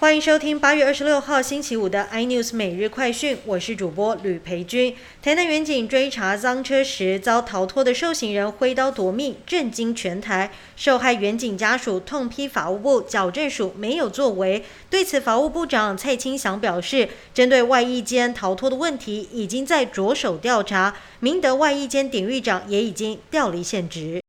欢迎收听八月二十六号星期五的 iNews 每日快讯，我是主播吕培军。台南远警追查赃车时遭逃脱的受刑人挥刀夺命，震惊全台。受害远警家属痛批法务部矫正署没有作为。对此，法务部长蔡清祥表示，针对外役间逃脱的问题，已经在着手调查。明德外役间典狱长也已经调离现职。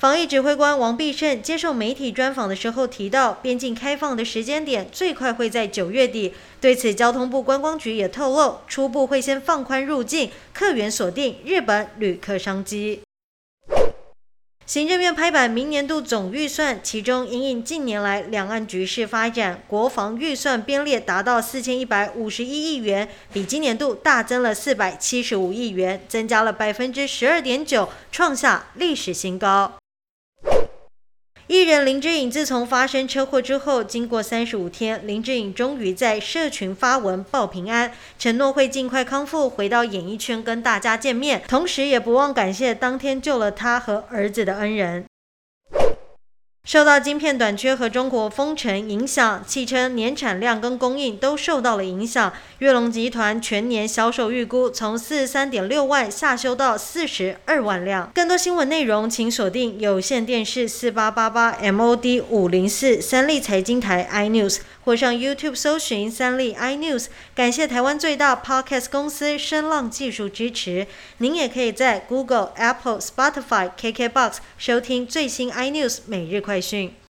防疫指挥官王必胜接受媒体专访的时候提到，边境开放的时间点最快会在九月底。对此，交通部观光局也透露，初步会先放宽入境客源，锁定日本旅客商机。行政院拍板明年度总预算，其中因应近年来两岸局势发展，国防预算编列达到四千一百五十一亿元，比今年度大增了四百七十五亿元，增加了百分之十二点九，创下历史新高。艺人林志颖自从发生车祸之后，经过三十五天，林志颖终于在社群发文报平安，承诺会尽快康复，回到演艺圈跟大家见面，同时也不忘感谢当天救了他和儿子的恩人。受到晶片短缺和中国封城影响，汽车年产量跟供应都受到了影响。跃龙集团全年销售预估从四十三点六万下修到四十二万辆。更多新闻内容，请锁定有线电视四八八八 MOD 五零四三立财经台 iNews，或上 YouTube 搜寻三立 iNews。感谢台湾最大 Podcast 公司声浪技术支持。您也可以在 Google、Apple、Spotify、KKBox 收听最新 iNews 每日快。讯。